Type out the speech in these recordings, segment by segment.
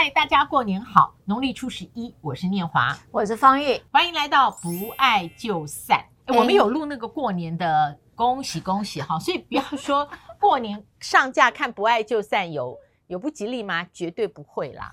嗨，大家过年好！农历初十一，我是念华，我是方玉，欢迎来到不爱就散。欸、我们有录那个过年的恭喜恭喜哈，所以不要说过年上架看不爱就散有 有不吉利吗？绝对不会啦。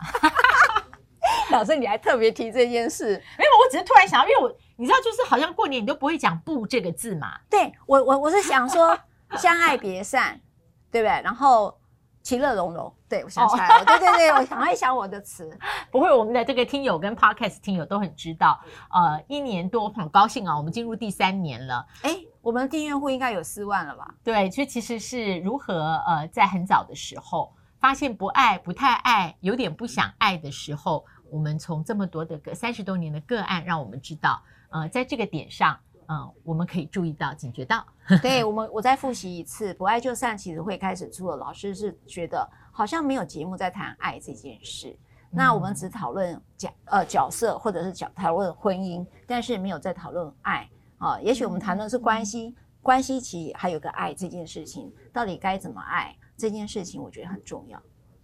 老师，你还特别提这件事？没有，我只是突然想到，因为我你知道，就是好像过年你都不会讲“不”这个字嘛。对我，我我是想说相爱别散，对不对？然后。其乐融融，对，我想起来了，哦、对对对，我想一想我的词。不会，我们的这个听友跟 Podcast 听友都很知道，呃，一年多很高兴啊，我们进入第三年了。哎，我们的订阅户应该有四万了吧？对，所以其实是如何呃，在很早的时候发现不爱、不太爱、有点不想爱的时候，我们从这么多的个三十多年的个案，让我们知道，呃，在这个点上。嗯，我们可以注意到、警觉到。对我们，我再复习一次，不爱就散。其实会开始出了，老师是觉得好像没有节目在谈爱这件事。嗯、那我们只讨论角呃角色，或者是讲讨论婚姻，但是没有在讨论爱啊。也许我们谈论是关系，嗯、关系其还有个爱这件事情，到底该怎么爱这件事情，我觉得很重要。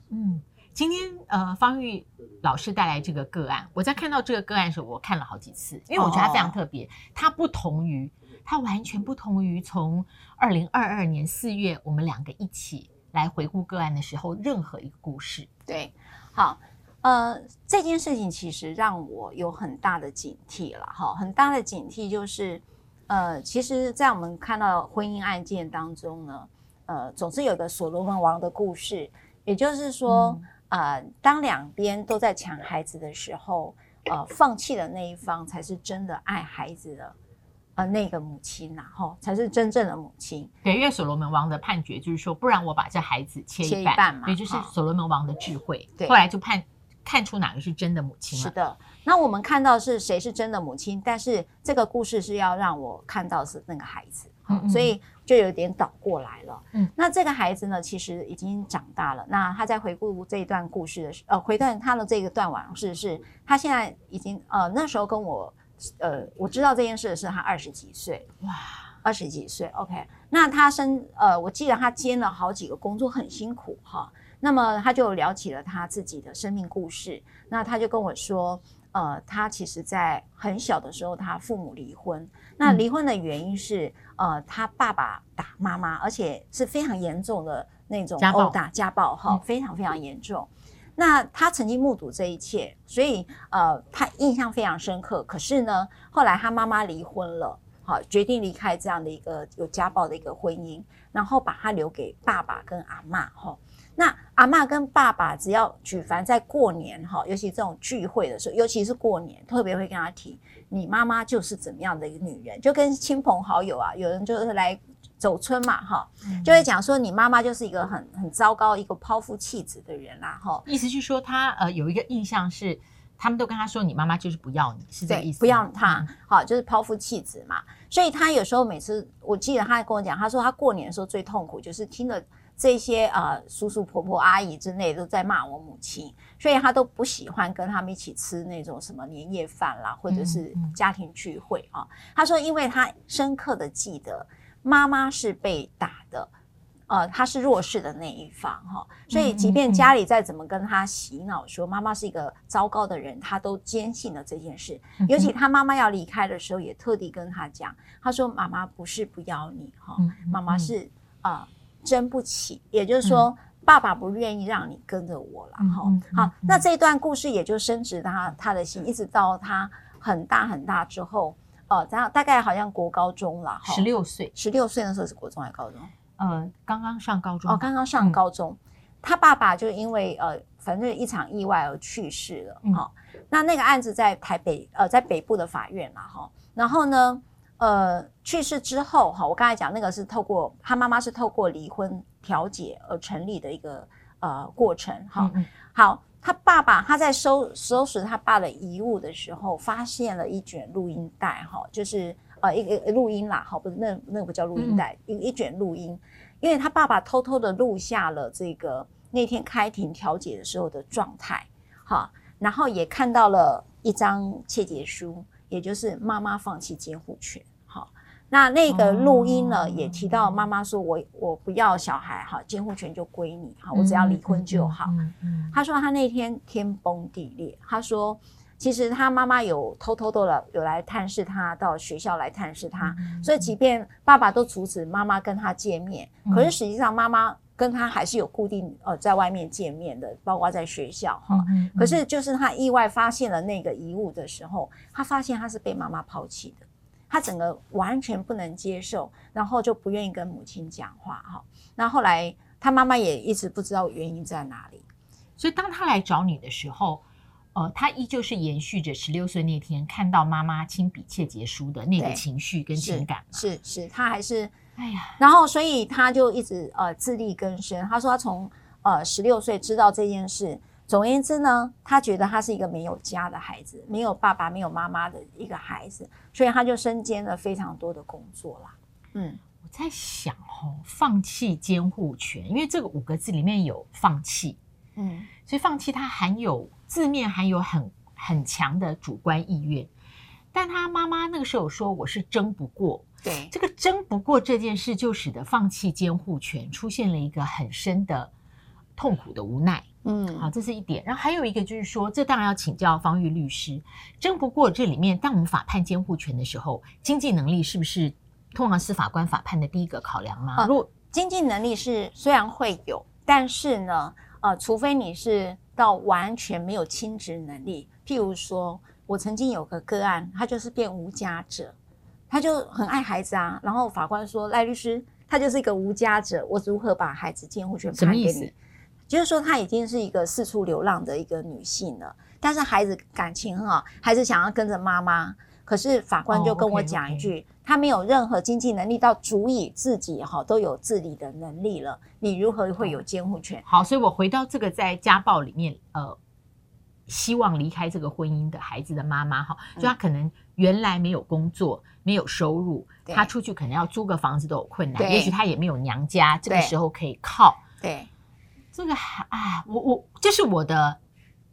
嗯。今天呃，方玉老师带来这个个案，我在看到这个个案的时候，我看了好几次，因为我觉得它非常特别。它不同于，它完全不同于从二零二二年四月我们两个一起来回顾个案的时候任何一个故事。对，好，呃，这件事情其实让我有很大的警惕了，哈，很大的警惕就是，呃，其实，在我们看到婚姻案件当中呢，呃，总是有个所罗门王的故事，也就是说。嗯呃，当两边都在抢孩子的时候，呃，放弃的那一方才是真的爱孩子的，呃，那个母亲，然后才是真正的母亲。对，因为所罗门王的判决就是说，不然我把这孩子切一半，切一半嘛，也就是所罗门王的智慧。对，后来就判看出哪个是真的母亲了。是的，那我们看到是谁是真的母亲，但是这个故事是要让我看到是那个孩子。所以就有点倒过来了。嗯，那这个孩子呢，其实已经长大了。那他在回顾这一段故事的时候，呃，回段他的这个段往事是，他现在已经呃那时候跟我，呃，我知道这件事的是他二十几岁，哇，二十几岁。OK，那他生呃，我记得他兼了好几个工作，很辛苦哈。那么他就聊起了他自己的生命故事。那他就跟我说。呃，他其实，在很小的时候，他父母离婚。那离婚的原因是，嗯、呃，他爸爸打妈妈，而且是非常严重的那种殴打、家暴，哈，非常非常严重。那他曾经目睹这一切，所以呃，他印象非常深刻。可是呢，后来他妈妈离婚了，好，决定离开这样的一个有家暴的一个婚姻，然后把他留给爸爸跟阿妈，哈。那阿嬷跟爸爸只要举凡在过年哈，尤其这种聚会的时候，尤其是过年，特别会跟他提，你妈妈就是怎么样的一个女人，就跟亲朋好友啊，有人就是来走春嘛哈，就会讲说你妈妈就是一个很很糟糕一个抛夫弃子的人啦哈。意思就是说他呃有一个印象是，他们都跟他说你妈妈就是不要你，是这个意思，不要他，好就是抛夫弃子嘛。所以他有时候每次我记得他还跟我讲，他说他过年的时候最痛苦就是听了。这些呃叔叔婆婆阿姨之类都在骂我母亲，所以他都不喜欢跟他们一起吃那种什么年夜饭啦，或者是家庭聚会啊。他说，因为他深刻的记得妈妈是被打的，呃，他是弱势的那一方哈，所以即便家里再怎么跟他洗脑说妈妈是一个糟糕的人，他都坚信了这件事。尤其他妈妈要离开的时候，也特地跟他讲，他说妈妈不是不要你哈，妈妈是啊。争不起，也就是说，嗯、爸爸不愿意让你跟着我了哈。嗯嗯、好，那这段故事也就升值他他的心，一直到他很大很大之后，呃，大大概好像国高中了，十六岁，十六岁的时候是国中还是高中？呃，刚刚上高中哦，刚刚上高中，嗯、他爸爸就因为呃，反正一场意外而去世了哈、嗯。那那个案子在台北呃，在北部的法院嘛哈。然后呢？呃，去世之后哈，我刚才讲那个是透过他妈妈是透过离婚调解而成立的一个呃过程哈。嗯嗯好，他爸爸他在收收拾他爸的遗物的时候，发现了一卷录音带哈，就是呃一个录音啦，好，不是那那个不叫录音带，一、嗯、一卷录音，因为他爸爸偷偷的录下了这个那天开庭调解的时候的状态哈，然后也看到了一张切结书，也就是妈妈放弃监护权。那那个录音呢，也提到妈妈说我：“我我不要小孩，哈，监护权就归你，哈，我只要离婚就好。”他说他那天天崩地裂。他说，其实他妈妈有偷偷的来有来探视他，到学校来探视他。所以，即便爸爸都阻止妈妈跟他见面，可是实际上妈妈跟他还是有固定呃在外面见面的，包括在学校哈。可是，就是他意外发现了那个遗物的时候，他发现他是被妈妈抛弃的。他整个完全不能接受，然后就不愿意跟母亲讲话哈。那后来他妈妈也一直不知道原因在哪里。所以当他来找你的时候，呃，他依旧是延续着十六岁那天看到妈妈亲笔切结书的那个情绪跟情感。是是，是，他还是哎呀，然后所以他就一直呃自力更生。他说他从呃十六岁知道这件事。总而言之呢，他觉得他是一个没有家的孩子，没有爸爸、没有妈妈的一个孩子，所以他就身兼了非常多的工作啦。嗯，我在想哦，放弃监护权，因为这个五个字里面有放弃，嗯，所以放弃它含有字面含有很很强的主观意愿，但他妈妈那个时候说我是争不过，对，这个争不过这件事，就使得放弃监护权出现了一个很深的痛苦的无奈。嗯，好，这是一点。然后还有一个就是说，这当然要请教方玉律师。争不过这里面，当我们法判监护权的时候，经济能力是不是通常是法官法判的第一个考量吗？如果经济能力是虽然会有，但是呢，呃，除非你是到完全没有亲职能力，譬如说我曾经有个个案，他就是变无家者，他就很爱孩子啊。然后法官说，赖律师，他就是一个无家者，我如何把孩子监护权判给你？就是说，她已经是一个四处流浪的一个女性了，但是孩子感情很好，还是想要跟着妈妈。可是法官就跟我讲一句，她、oh, okay, okay. 没有任何经济能力到足以自己哈都有自理的能力了，你如何会有监护权？Oh. 好，所以我回到这个在家暴里面，呃，希望离开这个婚姻的孩子的妈妈哈，就她可能原来没有工作，没有收入，她出去可能要租个房子都有困难，也许她也没有娘家，这个时候可以靠。对。这个啊，我我这是我的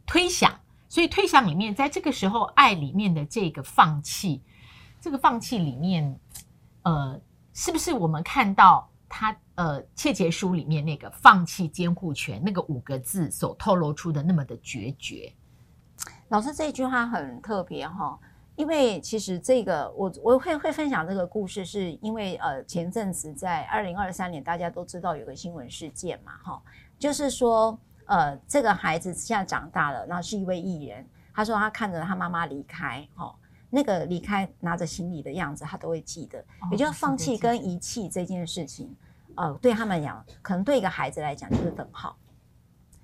推想，所以推想里面，在这个时候，爱里面的这个放弃，这个放弃里面，呃，是不是我们看到他呃切结书里面那个放弃监护权那个五个字所透露出的那么的决绝？老师这句话很特别哈，因为其实这个我我会会分享这个故事，是因为呃前阵子在二零二三年，大家都知道有个新闻事件嘛，哈。就是说，呃，这个孩子现在长大了，然后是一位艺人。他说他看着他妈妈离开，哦，那个离开拿着行李的样子，他都会记得。也就是放弃跟遗弃这件事情，呃，对他们讲，可能对一个孩子来讲就是等号。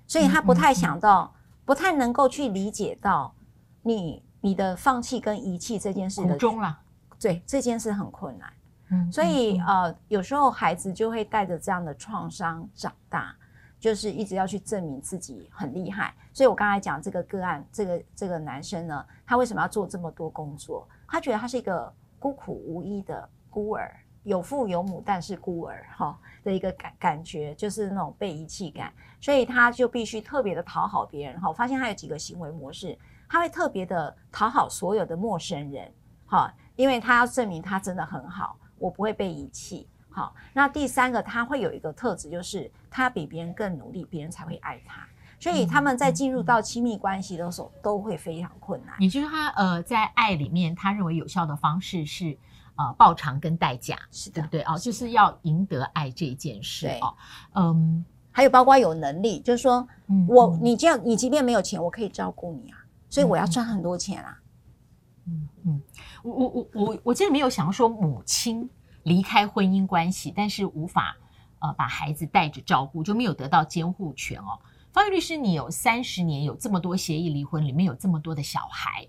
所以他不太想到，不太能够去理解到你你的放弃跟遗弃这件事的中了。对，这件事很困难。嗯，所以呃，有时候孩子就会带着这样的创伤长大。就是一直要去证明自己很厉害，所以我刚才讲这个个案，这个这个男生呢，他为什么要做这么多工作？他觉得他是一个孤苦无依的孤儿，有父有母，但是孤儿哈的一个感感觉，就是那种被遗弃感，所以他就必须特别的讨好别人哈。我发现他有几个行为模式，他会特别的讨好所有的陌生人哈，因为他要证明他真的很好，我不会被遗弃。好，那第三个他会有一个特质，就是他比别人更努力，别人才会爱他。所以他们在进入到亲密关系的时候，都会非常困难。也就是他呃，在爱里面，他认为有效的方式是呃报偿跟代价，是的对不对？哦，就是要赢得爱这件事哦。嗯，还有包括有能力，就是说我你这样，你即便没有钱，我可以照顾你啊，所以我要赚很多钱啊。嗯嗯，我我我我我真的没有想要说母亲。离开婚姻关系，但是无法呃把孩子带着照顾，就没有得到监护权哦。方玉律师，你有三十年有这么多协议离婚，里面有这么多的小孩，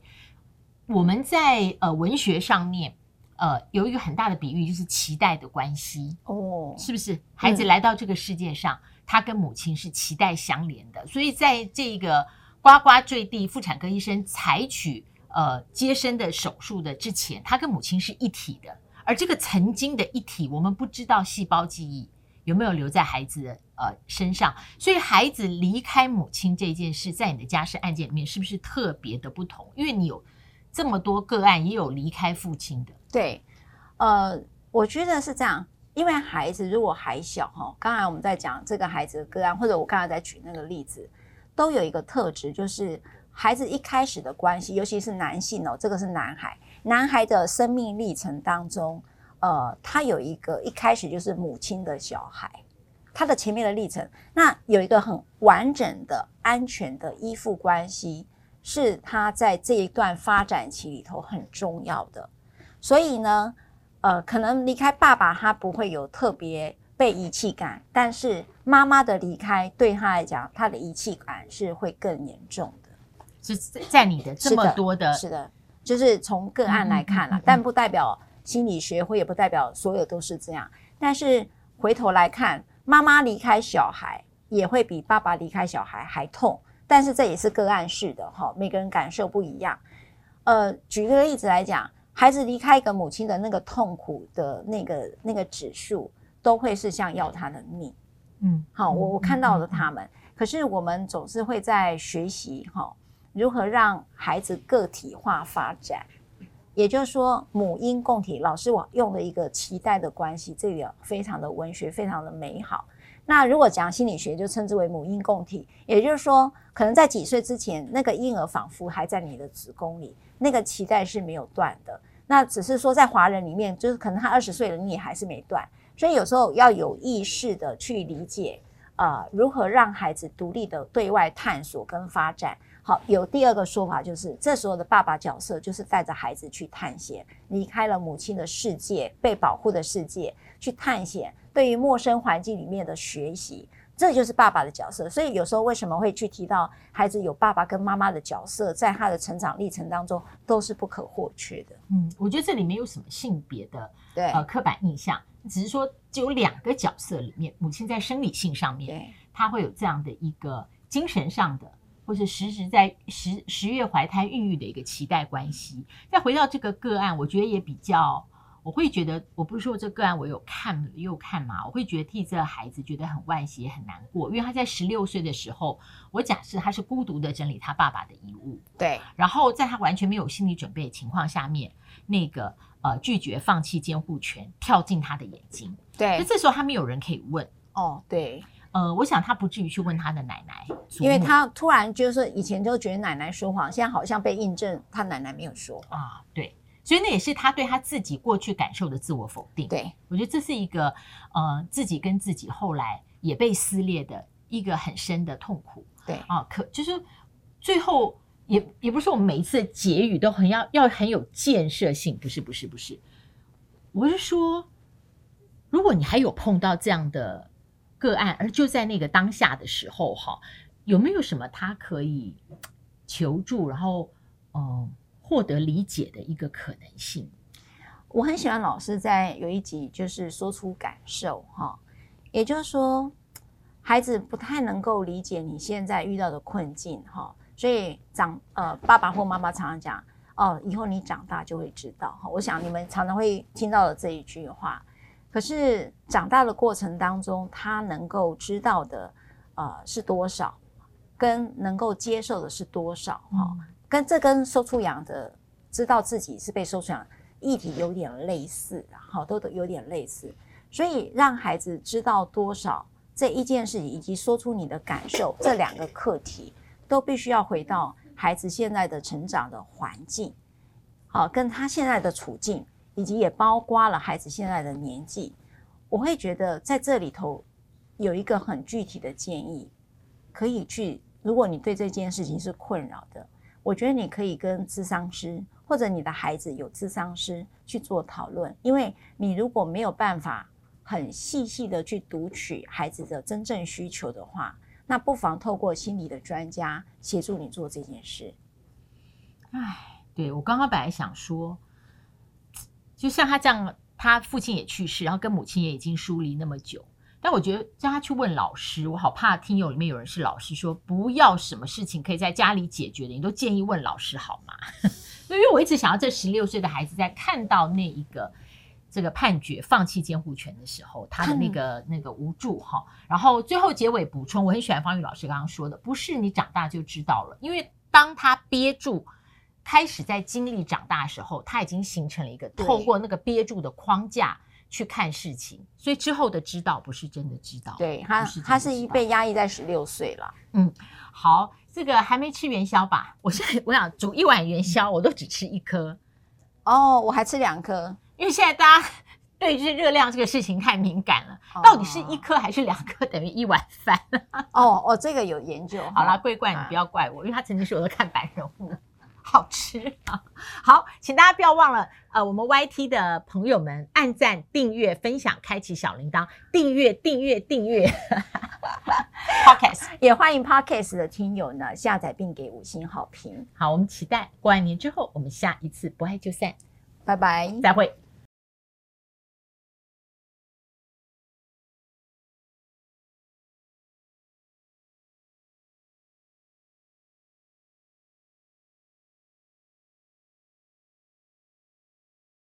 我们在呃文学上面呃有一个很大的比喻，就是脐带的关系哦，是不是？孩子来到这个世界上，嗯、他跟母亲是脐带相连的，所以在这个呱呱坠地，妇产科医生采取呃接生的手术的之前，他跟母亲是一体的。而这个曾经的一体，我们不知道细胞记忆有没有留在孩子的呃身上，所以孩子离开母亲这件事，在你的家事案件里面是不是特别的不同？因为你有这么多个案，也有离开父亲的。对，呃，我觉得是这样，因为孩子如果还小哈，刚才我们在讲这个孩子的个案，或者我刚才在举那个例子，都有一个特质，就是孩子一开始的关系，尤其是男性哦，这个是男孩，男孩的生命历程当中，呃，他有一个一开始就是母亲的小孩，他的前面的历程，那有一个很完整的、安全的依附关系，是他在这一段发展期里头很重要的，所以呢。呃，可能离开爸爸，他不会有特别被遗弃感，但是妈妈的离开对他来讲，他的遗弃感是会更严重的。是在你的这么多的，是的，就是从个案来看了，但不代表心理学会也不代表所有都是这样。但是回头来看，妈妈离开小孩也会比爸爸离开小孩还痛，但是这也是个案式的哈，每个人感受不一样。呃，举个例子来讲。孩子离开一个母亲的那个痛苦的那个那个指数，都会是像要他的命。嗯，好，我我看到了他们，可是我们总是会在学习哈，如何让孩子个体化发展。也就是说，母婴共体，老师我用了一个脐带的关系，这个非常的文学，非常的美好。那如果讲心理学，就称之为母婴共体。也就是说，可能在几岁之前，那个婴儿仿佛还在你的子宫里，那个脐带是没有断的。那只是说，在华人里面，就是可能他二十岁了，你也还是没断，所以有时候要有意识的去理解，呃，如何让孩子独立的对外探索跟发展。好，有第二个说法，就是这时候的爸爸角色就是带着孩子去探险，离开了母亲的世界，被保护的世界，去探险，对于陌生环境里面的学习。这就是爸爸的角色，所以有时候为什么会去提到孩子有爸爸跟妈妈的角色，在他的成长历程当中都是不可或缺的。嗯，我觉得这里面有什么性别的对呃刻板印象，只是说只有两个角色里面，母亲在生理性上面，对，他会有这样的一个精神上的，或是实时在十十月怀胎孕育的一个脐带关系。再回到这个个案，我觉得也比较。我会觉得，我不是说这个案我有看又看嘛，我会觉得替这个孩子觉得很惋惜也很难过，因为他在十六岁的时候，我假设他是孤独的整理他爸爸的遗物，对，然后在他完全没有心理准备的情况下面，那个呃拒绝放弃监护权跳进他的眼睛，对，那这时候他没有人可以问，哦，对，呃，我想他不至于去问他的奶奶，因为他突然就是以前就觉得奶奶说谎，现在好像被印证他奶奶没有说啊，对。所以那也是他对他自己过去感受的自我否定。对，我觉得这是一个，呃，自己跟自己后来也被撕裂的一个很深的痛苦。对啊，可就是最后也也不是我们每一次的结语都很要要很有建设性，不是不是不是，我是说，如果你还有碰到这样的个案，而就在那个当下的时候，哈，有没有什么他可以求助，然后嗯。获得理解的一个可能性。我很喜欢老师在有一集就是说出感受哈，也就是说孩子不太能够理解你现在遇到的困境哈，所以长呃爸爸或妈妈常常讲哦，以后你长大就会知道哈。我想你们常常会听到的这一句话，可是长大的过程当中，他能够知道的呃是多少，跟能够接受的是多少哈。嗯跟这跟收出养的知道自己是被收出养议题有点类似，好，都都有点类似，所以让孩子知道多少这一件事情，以及说出你的感受，这两个课题都必须要回到孩子现在的成长的环境，好，跟他现在的处境，以及也包括了孩子现在的年纪，我会觉得在这里头有一个很具体的建议，可以去，如果你对这件事情是困扰的。我觉得你可以跟智商师或者你的孩子有智商师去做讨论，因为你如果没有办法很细细的去读取孩子的真正需求的话，那不妨透过心理的专家协助你做这件事。哎，对，我刚刚本来想说，就像他这样，他父亲也去世，然后跟母亲也已经疏离那么久。但我觉得叫他去问老师，我好怕听友里面有人是老师，说不要什么事情可以在家里解决的，你都建议问老师好吗？因为我一直想要这十六岁的孩子在看到那一个这个判决放弃监护权的时候，他的那个那个无助哈。然后最后结尾补充，我很喜欢方宇老师刚刚说的，不是你长大就知道了，因为当他憋住，开始在经历长大的时候，他已经形成了一个透过那个憋住的框架。去看事情，所以之后的知道不是真的知道，对他，他是一被压抑在十六岁了。嗯，好，这个还没吃元宵吧？我现在我想煮一碗元宵，我都只吃一颗。哦，我还吃两颗，因为现在大家对这热量这个事情太敏感了，哦、到底是一颗还是两颗等于一碗饭？哦哦，这个有研究。好啦，桂冠，你不要怪我，啊、因为他曾经是我的看板人物。好吃啊！好，请大家不要忘了，呃，我们 YT 的朋友们按赞、订阅、分享、开启小铃铛，订阅、订阅、订阅。Podcast 也欢迎 Podcast 的听友呢下载并给五星好评。好，我们期待过完年之后，我们下一次不爱就散，拜拜，再会。